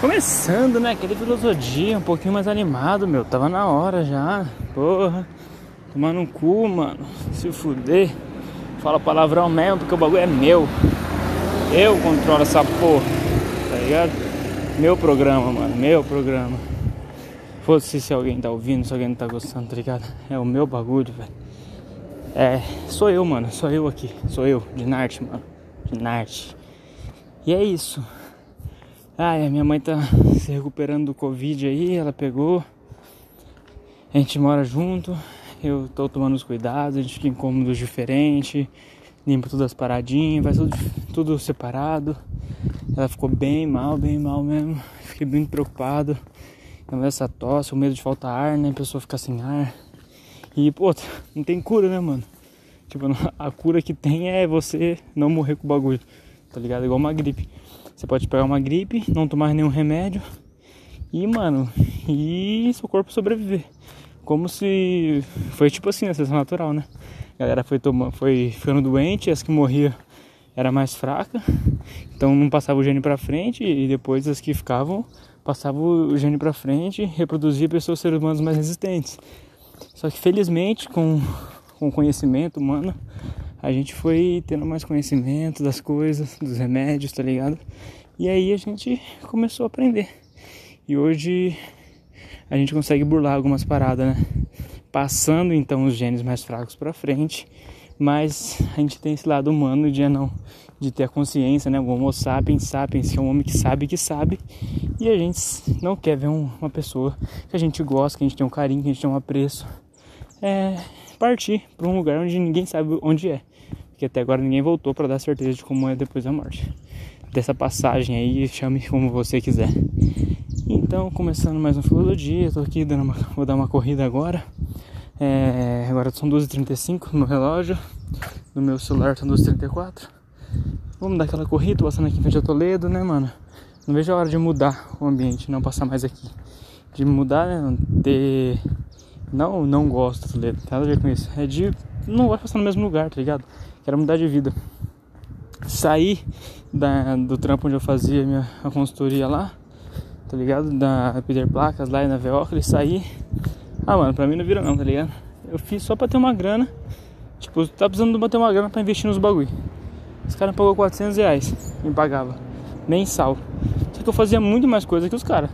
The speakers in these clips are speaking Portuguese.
Começando, né? Aquele filosofia um pouquinho mais animado, meu. Tava na hora já. Porra. Tomando um cu, mano. Se fuder. Fala palavrão mesmo, porque o bagulho é meu. Eu controlo essa porra. Tá ligado? Meu programa, mano. Meu programa. Foda-se se alguém tá ouvindo, se alguém não tá gostando, tá ligado? É o meu bagulho, velho. É, sou eu, mano. Sou eu aqui. Sou eu, de Narte, mano. De Narte. E é isso. Ai, a minha mãe tá se recuperando do Covid aí, ela pegou. A gente mora junto, eu tô tomando os cuidados, a gente fica em cômodos diferentes, limpa todas as paradinhas, faz tudo, tudo separado. Ela ficou bem mal, bem mal mesmo. Fiquei bem preocupado. Essa tosse, o medo de faltar ar, né? A pessoa ficar sem ar. E, pô, não tem cura, né, mano? Tipo, a cura que tem é você não morrer com o bagulho, tá ligado? Igual uma gripe. Você pode pegar uma gripe, não tomar nenhum remédio e, mano, e seu corpo sobreviver. Como se foi tipo assim, a seleção natural, né? A galera foi tomando, foi ficando doente, as que morriam era mais fraca, então não passava o gene para frente e depois as que ficavam passavam o gene para frente, reproduzia pessoas seres humanos mais resistentes. Só que felizmente com com conhecimento humano, a gente foi tendo mais conhecimento das coisas, dos remédios, tá ligado? E aí a gente começou a aprender. E hoje a gente consegue burlar algumas paradas, né? Passando então os genes mais fracos para frente, mas a gente tem esse lado humano de não de ter a consciência, né? O Homo sapiens sapiens, que é um homem que sabe que sabe, e a gente não quer ver um, uma pessoa que a gente gosta, que a gente tem um carinho, que a gente tem um apreço, é, partir para um lugar onde ninguém sabe onde é. Porque até agora ninguém voltou para dar certeza de como é depois da morte. Dessa passagem aí, chame como você quiser. Então, começando mais um filosofia, tô aqui dando uma, vou dar uma corrida agora. É, agora são 12h35 no relógio, no meu celular são 12h34. Vamos dar aquela corrida, tô passando aqui em frente a Toledo, né, mano? Não vejo a hora de mudar o ambiente, não passar mais aqui. De mudar, né, ter não, não gosto, tá ligado? Nada a ver com isso. É de. Não gosto de passar no mesmo lugar, tá ligado? Quero mudar de vida. Sair da, do trampo onde eu fazia minha, a consultoria lá, tá ligado? Da Peter Placas lá e na Veópolis, sair. Ah, mano, pra mim não vira não, tá ligado? Eu fiz só pra ter uma grana. Tipo, tá precisando bater uma grana pra investir nos bagulho. Os caras pagou 400 reais, me pagava. Mensal. Só que eu fazia muito mais coisa que os caras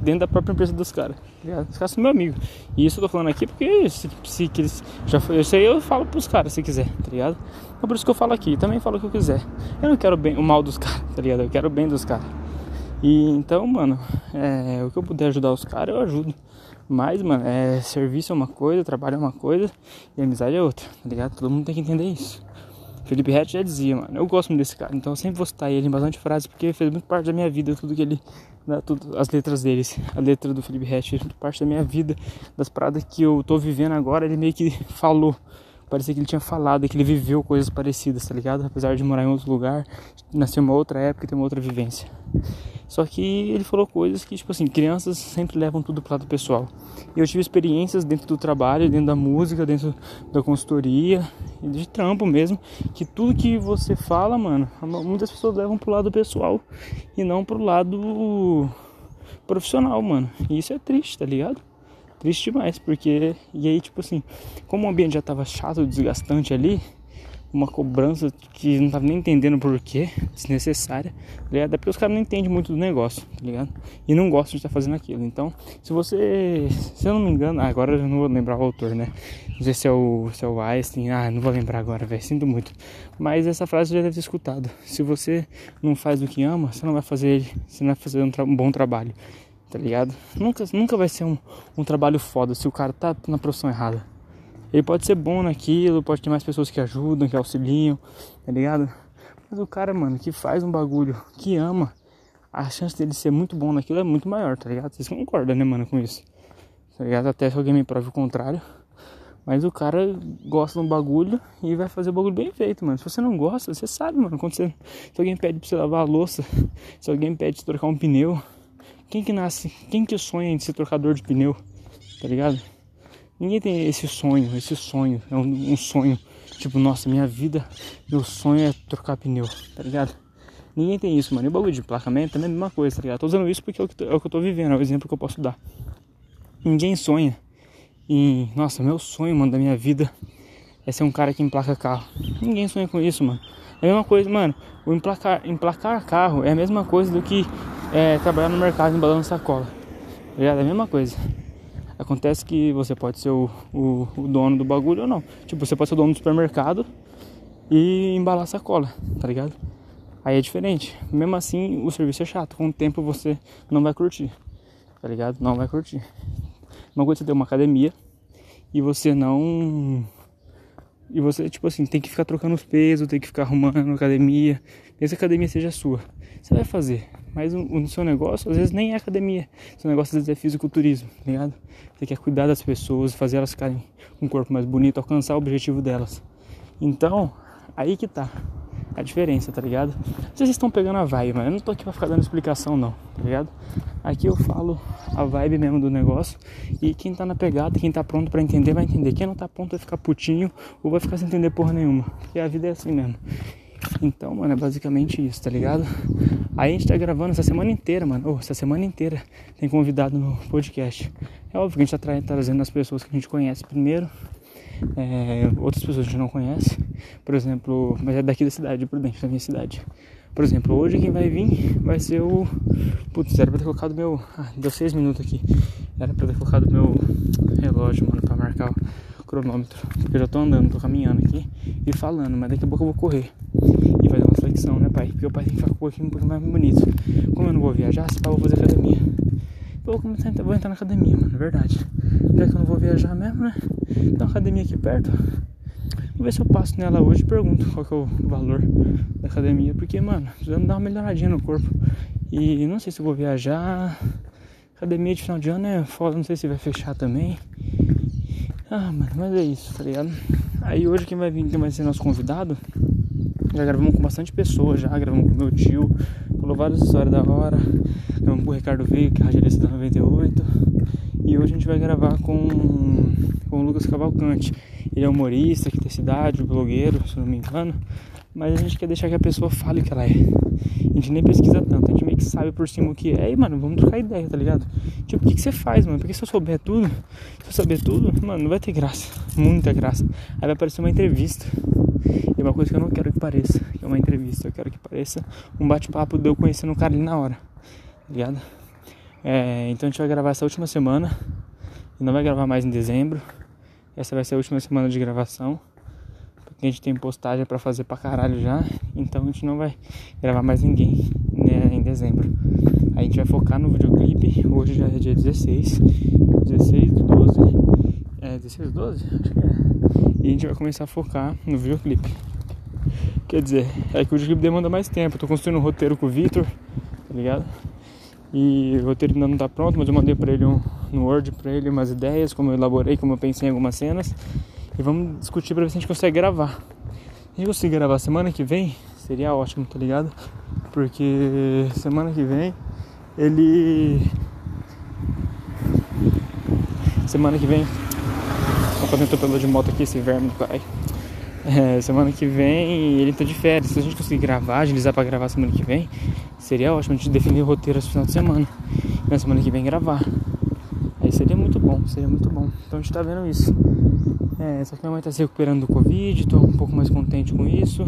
dentro da própria empresa dos caras. Tá os caras são meu amigo. E isso eu tô falando aqui porque se, se que eles já foi, eu sei, eu falo pros caras se quiser, tá ligado? É por isso que eu falo aqui, também falo o que eu quiser. Eu não quero bem, o mal dos caras, tá ligado? Eu quero o bem dos caras. E então, mano, é, o que eu puder ajudar os caras, eu ajudo. Mas, mano, é, serviço é uma coisa, trabalho é uma coisa e amizade é outra, tá ligado? Todo mundo tem que entender isso. Felipe Rett já dizia, mano, eu gosto muito desse cara, então eu sempre vou citar ele em bastante frases porque fez muito parte da minha vida, tudo que ele, né, as letras deles, a letra do Felipe muito parte da minha vida, das paradas que eu tô vivendo agora, ele meio que falou, parecia que ele tinha falado, que ele viveu coisas parecidas, tá ligado? Apesar de morar em outro lugar, nascer uma outra época e ter uma outra vivência. Só que ele falou coisas que, tipo assim, crianças sempre levam tudo pro lado pessoal. E eu tive experiências dentro do trabalho, dentro da música, dentro da consultoria, de trampo mesmo, que tudo que você fala, mano, muitas pessoas levam pro lado pessoal e não pro lado profissional, mano. E isso é triste, tá ligado? Triste demais, porque. E aí, tipo assim, como o ambiente já tava chato, desgastante ali, uma cobrança que não tava nem entendendo por quê, desnecessária, tá ligado? É porque os caras não entendem muito do negócio, tá ligado? E não gostam de estar fazendo aquilo. Então, se você, se eu não me engano, agora eu não vou lembrar o autor, né? Não sei se é o, se é o Einstein, ah, não vou lembrar agora, velho, sinto muito. Mas essa frase já deve ter escutado. Se você não faz o que ama, você não vai fazer, você não vai fazer um, um bom trabalho, tá ligado? Nunca, nunca vai ser um, um trabalho foda se o cara tá na profissão errada. Ele pode ser bom naquilo, pode ter mais pessoas que ajudam, que auxiliam, tá ligado? Mas o cara, mano, que faz um bagulho, que ama, a chance dele ser muito bom naquilo é muito maior, tá ligado? Vocês concordam, né, mano, com isso? Tá ligado? Até se alguém me prove o contrário. Mas o cara gosta de um bagulho e vai fazer o bagulho bem feito, mano. Se você não gosta, você sabe, mano. Quando você, se alguém pede pra você lavar a louça, se alguém pede pra trocar um pneu, quem que nasce, quem que sonha em ser trocador de pneu, tá ligado? Ninguém tem esse sonho, esse sonho, é um, um, sonho, tipo, nossa, minha vida, meu sonho é trocar pneu, tá ligado? Ninguém tem isso, mano. E o bagulho de emplacamento também é a mesma coisa, tá ligado? Tô usando isso porque é o, que, é o que eu tô vivendo, é o exemplo que eu posso dar. Ninguém sonha. E, nossa, meu sonho, mano, da minha vida é ser um cara que emplaca carro. Ninguém sonha com isso, mano. É a mesma coisa, mano. O emplacar, emplacar carro é a mesma coisa do que é, trabalhar no mercado embalando sacola. Ligado? É a mesma coisa. Acontece que você pode ser o, o, o, dono do bagulho ou não. Tipo, você pode ser o dono do supermercado e embalar sacola, tá ligado? Aí é diferente. Mesmo assim, o serviço é chato. Com o tempo você não vai curtir, tá ligado? Não vai curtir. Uma coisa é você ter uma academia e você não e você, tipo assim, tem que ficar trocando os pesos, tem que ficar arrumando academia. Mesmo a academia seja sua. Você vai fazer. Mas o, o seu negócio, às vezes, nem é academia. Seu negócio, às vezes, é fisiculturismo, tá ligado? Você quer cuidar das pessoas, fazer elas ficarem com um corpo mais bonito, alcançar o objetivo delas. Então, aí que tá a diferença, tá ligado? Vocês estão pegando a vibe, mas eu não tô aqui pra ficar dando explicação, não, tá ligado? Aqui eu falo a vibe mesmo do negócio e quem tá na pegada, quem tá pronto para entender, vai entender. Quem não tá pronto vai ficar putinho ou vai ficar sem entender porra nenhuma, porque a vida é assim mesmo. Então, mano, é basicamente isso, tá ligado? Aí a gente tá gravando essa semana inteira, mano. Oh, essa semana inteira tem convidado no podcast. É óbvio que a gente tá trazendo as pessoas que a gente conhece primeiro é, outras pessoas que a gente não conhece. Por exemplo, mas é daqui da cidade, Prudente, da minha cidade. Por exemplo, hoje quem vai vir vai ser o. Putz, era pra ter colocado meu. Ah, deu seis minutos aqui. Era pra ter colocado meu relógio, mano, pra marcar o cronômetro. Porque eu já tô andando, tô caminhando aqui e falando, mas daqui a pouco eu vou correr. E dar uma flexão, né, pai? Porque o pai tem que ficar com o corpinho um pouco mais bonito. Como eu não vou viajar, se pá, vou fazer academia. Eu vou, começar, vou entrar na academia, mano, é verdade. Já que eu não vou viajar mesmo, né? Tem uma academia aqui perto. Vou ver se eu passo nela hoje e pergunto qual que é o valor da academia. Porque, mano, precisando dar uma melhoradinha no corpo. E não sei se vou viajar. Academia de final de ano é foda, não sei se vai fechar também. Ah, mano, mas é isso, tá ligado? Aí hoje quem vai vir, quem vai ser nosso convidado, já gravamos com bastante pessoas, já gravamos com meu tio, falou várias histórias da hora. Gravamos com o Ricardo Veio, que é radialista da 98. E hoje a gente vai gravar com, com o Lucas Cavalcante. Ele é humorista aqui da cidade, blogueiro, se não me engano. Mas a gente quer deixar que a pessoa fale o que ela é. A gente nem pesquisa tanto, a gente meio que sabe por cima o que é. E, mano, vamos trocar ideia, tá ligado? Tipo, o que, que você faz, mano? Porque se eu souber tudo, se eu saber tudo, mano, não vai ter graça. Muita graça. Aí vai aparecer uma entrevista. E uma coisa que eu não quero que pareça, que é uma entrevista. Eu quero que pareça um bate-papo de eu conhecendo o cara ali na hora. Tá ligado? É, então a gente vai gravar essa última semana. E não vai gravar mais em dezembro. Essa vai ser a última semana de gravação. Porque a gente tem postagem para fazer pra caralho já. Então a gente não vai gravar mais ninguém né, em dezembro. A gente vai focar no videoclipe. Hoje já é dia 16. 16 do 12. É 16 do 12? Acho que é. E a gente vai começar a focar no videoclipe. Quer dizer, é que o videoclipe demanda mais tempo. Eu tô construindo um roteiro com o Victor, tá ligado? E o roteiro ainda não está pronto, mas eu mandei para ele um, no Word para ele umas ideias, como eu elaborei, como eu pensei em algumas cenas. E vamos discutir para ver se a gente consegue gravar. Se a gente conseguir gravar semana que vem, seria ótimo, tá ligado? Porque semana que vem ele. Semana que vem. Um atropelo de moto aqui, esse verme do. É, semana que vem ele tá de férias. Se a gente conseguir gravar, agilizar pra gravar semana que vem, seria ótimo a gente definir o roteiro esse final de semana. E na semana que vem gravar. Aí seria muito bom, seria muito bom. Então a gente tá vendo isso. É, só que minha mãe tá se recuperando do Covid, tô um pouco mais contente com isso.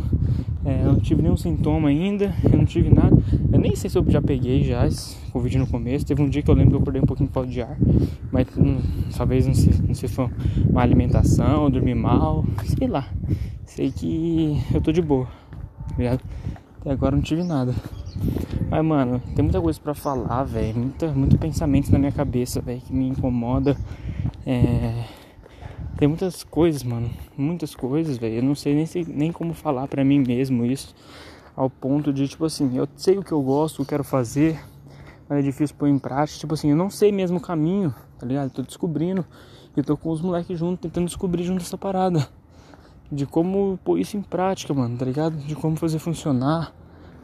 É, eu não tive nenhum sintoma ainda, eu não tive nada. Nem sei se eu já peguei já esse Covid no começo. Teve um dia que eu lembro que eu acordei um pouquinho de falta de ar, mas hum, talvez não sei, não sei se foi uma alimentação, dormir mal, sei lá. Sei que eu tô de boa, tá ligado? Até agora não tive nada. Mas, mano, tem muita coisa para falar, velho. Muito pensamento na minha cabeça, velho, que me incomoda. É tem muitas coisas, mano. Muitas coisas, velho. Eu não sei nem, nem como falar pra mim mesmo isso. Ao ponto de, tipo assim, eu sei o que eu gosto, o eu quero fazer, mas é difícil pôr em prática. Tipo assim, eu não sei mesmo o caminho, tá ligado? Eu tô descobrindo. Eu tô com os moleques juntos, tentando descobrir junto essa parada. De como pôr isso em prática, mano, tá ligado? De como fazer funcionar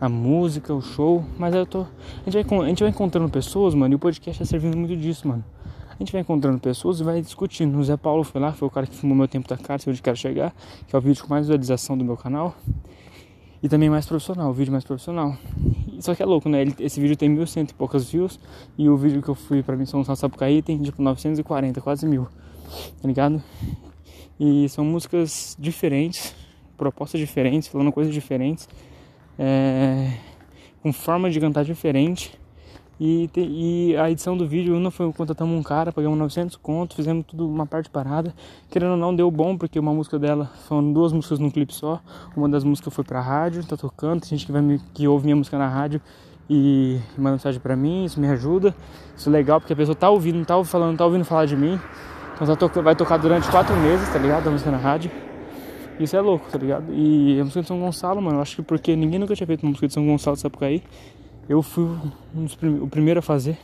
a música, o show. Mas eu tô. A gente vai, a gente vai encontrando pessoas, mano, e o podcast tá servindo muito disso, mano. A gente vai encontrando pessoas e vai discutindo. O Zé Paulo foi lá, foi o cara que filmou meu tempo da cara, onde quero chegar, que é o vídeo com mais visualização do meu canal. E também mais profissional, vídeo mais profissional. Só que é louco, né? Esse vídeo tem mil cento e poucas views. E o vídeo que eu fui pra Missão São Sapucaí tem tipo 940, quase mil. Tá ligado? E são músicas diferentes, propostas diferentes, falando coisas diferentes. É, com forma de cantar diferente. E, e a edição do vídeo, uma foi contratamos um cara, pagamos 900 contos, fizemos tudo uma parte parada. Querendo ou não, deu bom, porque uma música dela, foram duas músicas num clipe só. Uma das músicas foi pra rádio, tá tocando, tem gente que, vai me, que ouve minha música na rádio e manda mensagem pra mim, isso me ajuda. Isso é legal, porque a pessoa tá ouvindo, tá falando, tá ouvindo falar de mim. Então tá to vai tocar durante quatro meses, tá ligado? A música na rádio. Isso é louco, tá ligado? E a música de São Gonçalo, mano, eu acho que porque ninguém nunca tinha feito uma música de São Gonçalo aí eu fui um prim o primeiro a fazer.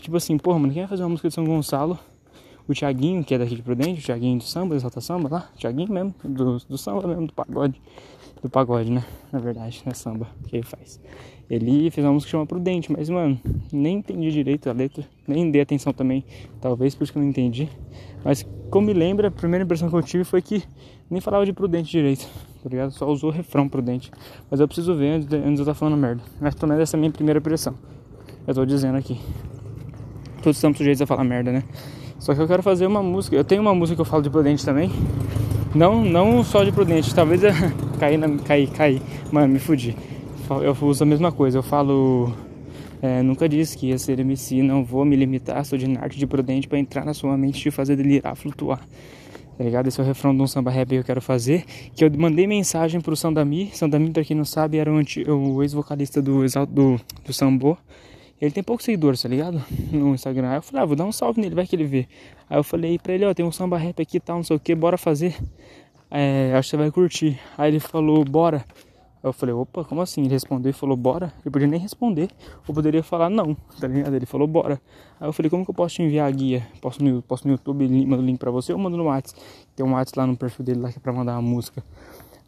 Tipo assim, porra, mano, quem vai fazer uma música de São Gonçalo? O Thiaguinho, que é daqui de Prudente, o Thiaguinho do samba, exalta samba lá, o Thiaguinho mesmo, do, do samba mesmo, do pagode. Do pagode, né? Na verdade, não é samba que ele faz. Ele fez uma música que chama Prudente, mas, mano, nem entendi direito a letra, nem dei atenção também, talvez por isso que eu não entendi. Mas, como me lembra, a primeira impressão que eu tive foi que nem falava de Prudente direito tá ligado? Só usou refrão prudente. Mas eu preciso ver antes de, antes de eu estar falando merda. Mas pelo menos essa é a minha primeira impressão. Eu tô dizendo aqui. Todos estamos sujeitos a falar merda, né? Só que eu quero fazer uma música. Eu tenho uma música que eu falo de prudente também. Não, não só de prudente. Talvez eu caí, na, caí, caí. Mano, me fudi. Eu uso a mesma coisa. Eu falo. É, nunca disse que ia ser MC, não vou me limitar, sou de arte de prudente para entrar na sua mente e fazer delirar, flutuar tá ligado? Esse é o refrão de um samba rap que eu quero fazer. Que eu mandei mensagem pro Sandami. Sandami, pra quem não sabe, era o ex-vocalista do, do, do. Ele tem poucos seguidores, tá ligado? No Instagram. Aí eu falei, ah, vou dar um salve nele, vai que ele vê. Aí eu falei pra ele, ó, tem um samba rap aqui e tal, não sei o que, bora fazer. É, acho que você vai curtir. Aí ele falou, bora. Eu falei, opa, como assim? Ele respondeu e falou, bora. Ele podia nem responder, ou poderia falar não, tá ligado? Ele falou, bora. Aí eu falei, como que eu posso te enviar a guia? Posso no, posso no YouTube, mando o link pra você ou mando no WhatsApp? Tem um WhatsApp lá no perfil dele lá que é pra mandar uma música.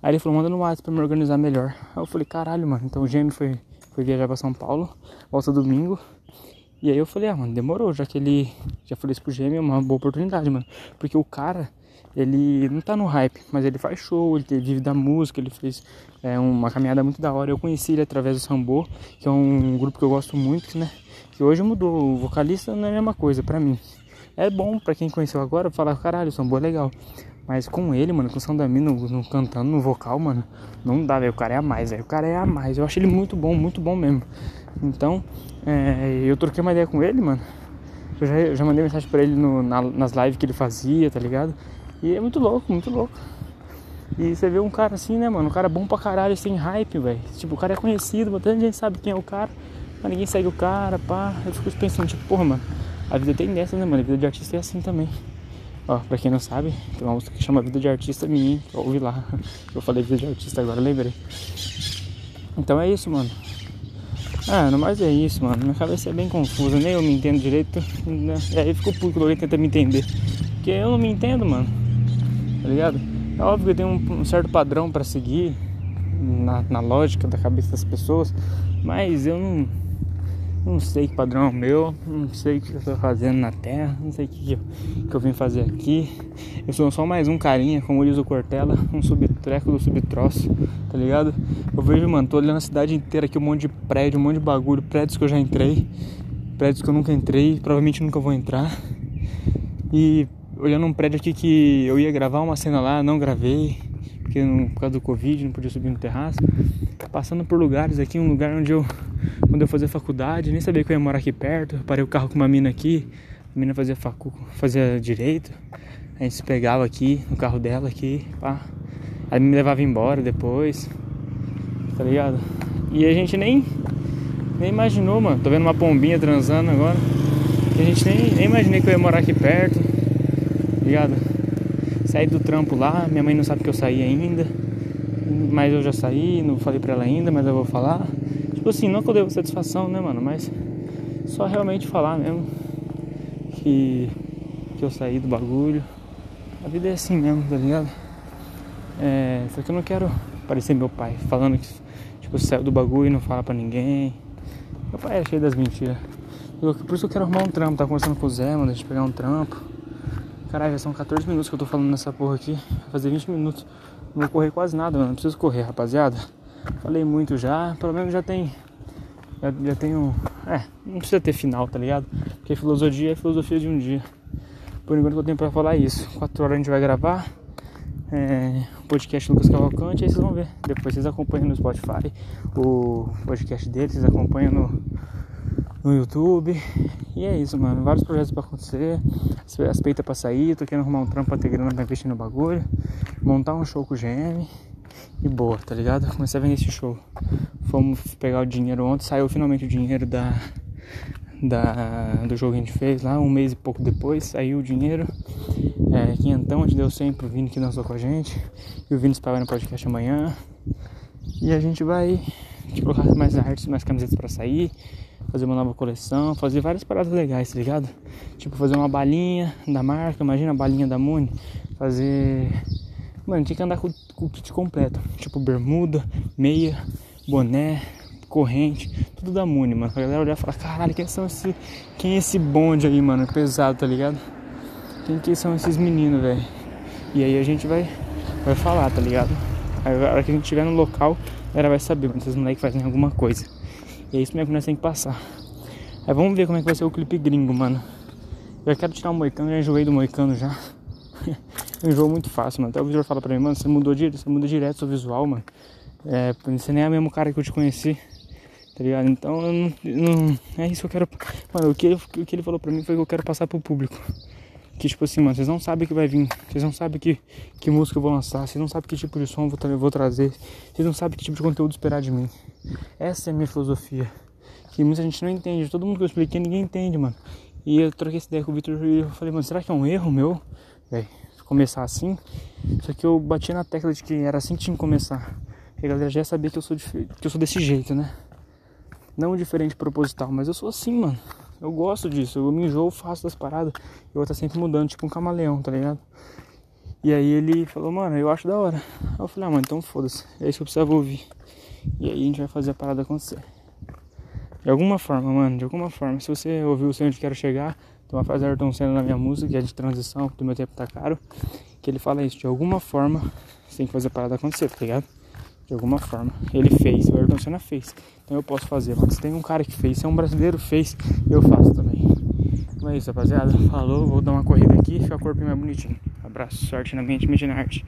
Aí ele falou, manda no WhatsApp pra me organizar melhor. Aí eu falei, caralho, mano. Então o Gêmeo foi, foi viajar pra São Paulo, volta domingo. E aí eu falei, ah, mano, demorou, já que ele já falei isso pro Gêmeo, é uma boa oportunidade, mano. Porque o cara, ele não tá no hype, mas ele faz show, ele vive da música, ele fez é, uma caminhada muito da hora. Eu conheci ele através do Sambô, que é um grupo que eu gosto muito, né? Que hoje mudou, o vocalista não é a mesma coisa pra mim. É bom pra quem conheceu agora falar, caralho, o Sambô é legal. Mas com ele, mano, com o Sandami no, no, cantando no vocal, mano, não dá, velho. O cara é a mais, velho. O cara é a mais. Eu acho ele muito bom, muito bom mesmo. Então, é, eu troquei uma ideia com ele, mano. Eu já, eu já mandei mensagem pra ele no, na, nas lives que ele fazia, tá ligado? E é muito louco, muito louco. E você vê um cara assim, né, mano? Um cara bom pra caralho, sem hype, velho. Tipo, o cara é conhecido, tanta gente sabe quem é o cara, mas ninguém segue o cara, pá. Eu fico pensando, tipo, porra, mano, a vida tem dessa, né, mano? A vida de artista é assim também. Ó, pra quem não sabe, tem uma música que chama Vida de Artista minha, ouve lá. Eu falei Vida de Artista agora, lembrei. Então é isso, mano. Ah, no mais é isso, mano. Minha cabeça é bem confusa, nem eu me entendo direito. Né? E aí ficou puto quando alguém tenta me entender. Porque eu não me entendo, mano. Tá ligado? É óbvio que tem um, um certo padrão para seguir na, na lógica da cabeça das pessoas, mas eu não, não sei que padrão é o meu, não sei o que eu tô fazendo na Terra, não sei o que, eu, que eu vim fazer aqui. Eu sou só mais um carinha, como diz o Cortella, um subtreco do subtroço, tá ligado? Eu vejo, mano, tô olhando a cidade inteira aqui, um monte de prédio, um monte de bagulho, prédios que eu já entrei, prédios que eu nunca entrei, provavelmente nunca vou entrar. E olhando um prédio aqui que eu ia gravar uma cena lá, não gravei, porque não, por causa do Covid não podia subir no terraço. Passando por lugares aqui, um lugar onde eu, quando eu fazia faculdade, nem sabia que eu ia morar aqui perto. Parei o carro com uma mina aqui, a mina fazia facu, fazia direito. A gente se pegava aqui, no carro dela aqui, pá. Aí me levava embora depois, tá ligado? E a gente nem, nem imaginou, mano. Tô vendo uma pombinha transando agora. A gente nem, nem imaginei que eu ia morar aqui perto ligado? Saí do trampo lá, minha mãe não sabe que eu saí ainda, mas eu já saí, não falei pra ela ainda, mas eu vou falar. Tipo assim, não que eu devo satisfação, né, mano? Mas só realmente falar mesmo que, que eu saí do bagulho. A vida é assim mesmo, tá ligado? É, só que eu não quero parecer meu pai, falando que tipo, saiu do bagulho e não fala pra ninguém. Meu pai é cheio das mentiras. Por isso eu quero arrumar um trampo, tá conversando com o Zé, mano, deixa eu pegar um trampo. Caralho, já são 14 minutos que eu tô falando nessa porra aqui. Vai fazer 20 minutos. Não vou correr quase nada, mano. Não preciso correr, rapaziada. Falei muito já, pelo menos já tem. Já, já tenho. É, não precisa ter final, tá ligado? Porque filosofia é filosofia de um dia. Por enquanto eu tenho pra falar isso. Quatro horas a gente vai gravar. É, podcast Lucas Cavalcante, aí vocês vão ver. Depois vocês acompanham no Spotify o podcast dele, vocês acompanham no, no YouTube. E é isso, mano. Vários projetos pra acontecer. As peitas pra sair. Tô querendo arrumar um trampo pra ter grana pra investir no bagulho. Montar um show com o GM. E boa, tá ligado? Comecei a vender esse show. Fomos pegar o dinheiro ontem. Saiu finalmente o dinheiro da, da, do jogo que a gente fez lá. Um mês e pouco depois saiu o dinheiro. É, quinhentão, a gente deu 100 pro Vini que dançou com a gente. E o Vini se pagar no podcast amanhã. E a gente vai colocar mais artes, mais camisetas pra sair fazer uma nova coleção, fazer várias paradas legais, tá ligado? Tipo, fazer uma balinha da marca, imagina a balinha da Muni, fazer. Mano, tinha que andar com, com o kit completo, tipo bermuda, meia, boné, corrente, tudo da Muni, mano. A galera olhar e falar, caralho, quem são esse. Quem é esse bonde aí, mano? Pesado, tá ligado? Quem que são esses meninos, velho? E aí a gente vai, vai falar, tá ligado? Aí, a hora que a gente estiver no local, ela vai saber, mano, esses moleques fazem alguma coisa. E é isso mesmo que nós temos que passar. Aí vamos ver como é que vai ser o clipe gringo, mano. Eu quero tirar o moicano, já enjoei do moicano já. eu enjoo muito fácil, mano. Até o visor fala pra mim, mano, você mudou direto, você muda direto seu visual, mano. É, você nem é o mesmo cara que eu te conheci. Tá ligado? Então eu não, não, É isso que eu quero. Mano, o que, ele, o que ele falou pra mim foi que eu quero passar pro público. Que tipo assim, mano, vocês não sabem que vai vir. Vocês não sabem que, que música eu vou lançar. Vocês não sabem que tipo de som eu vou, vou trazer. Vocês não sabem que tipo de conteúdo esperar de mim. Essa é a minha filosofia. Que muita gente não entende. Todo mundo que eu expliquei, ninguém entende, mano. E eu troquei essa ideia com o Victor e eu falei, mano, será que é um erro meu? Véi, começar assim? Só que eu bati na tecla de que era assim que tinha que começar. E a galera já sabia que eu sou, que eu sou desse jeito, né? Não diferente proposital, mas eu sou assim, mano. Eu gosto disso. Eu me enjoo, faço das paradas. Eu vou estar sempre mudando, tipo um camaleão, tá ligado? E aí ele falou, mano, eu acho da hora. Aí eu falei, ah, mano, então foda-se. É isso que eu precisava ouvir. E aí a gente vai fazer a parada acontecer. De alguma forma, mano, de alguma forma. Se você ouviu o Onde Quero Chegar, tem uma frase do Ayrton Senna na minha música, que é de transição, do meu tempo tá caro, que ele fala isso, de alguma forma, você tem que fazer a parada acontecer, tá ligado? De alguma forma. Ele fez, o Ayrton Senna fez. Então eu posso fazer. Mas tem um cara que fez, se é um brasileiro fez, eu faço também. Então é isso, rapaziada. Falou, vou dar uma corrida aqui ficar o corpo mais bonitinho. Abraço, sorte na mente, mente na arte.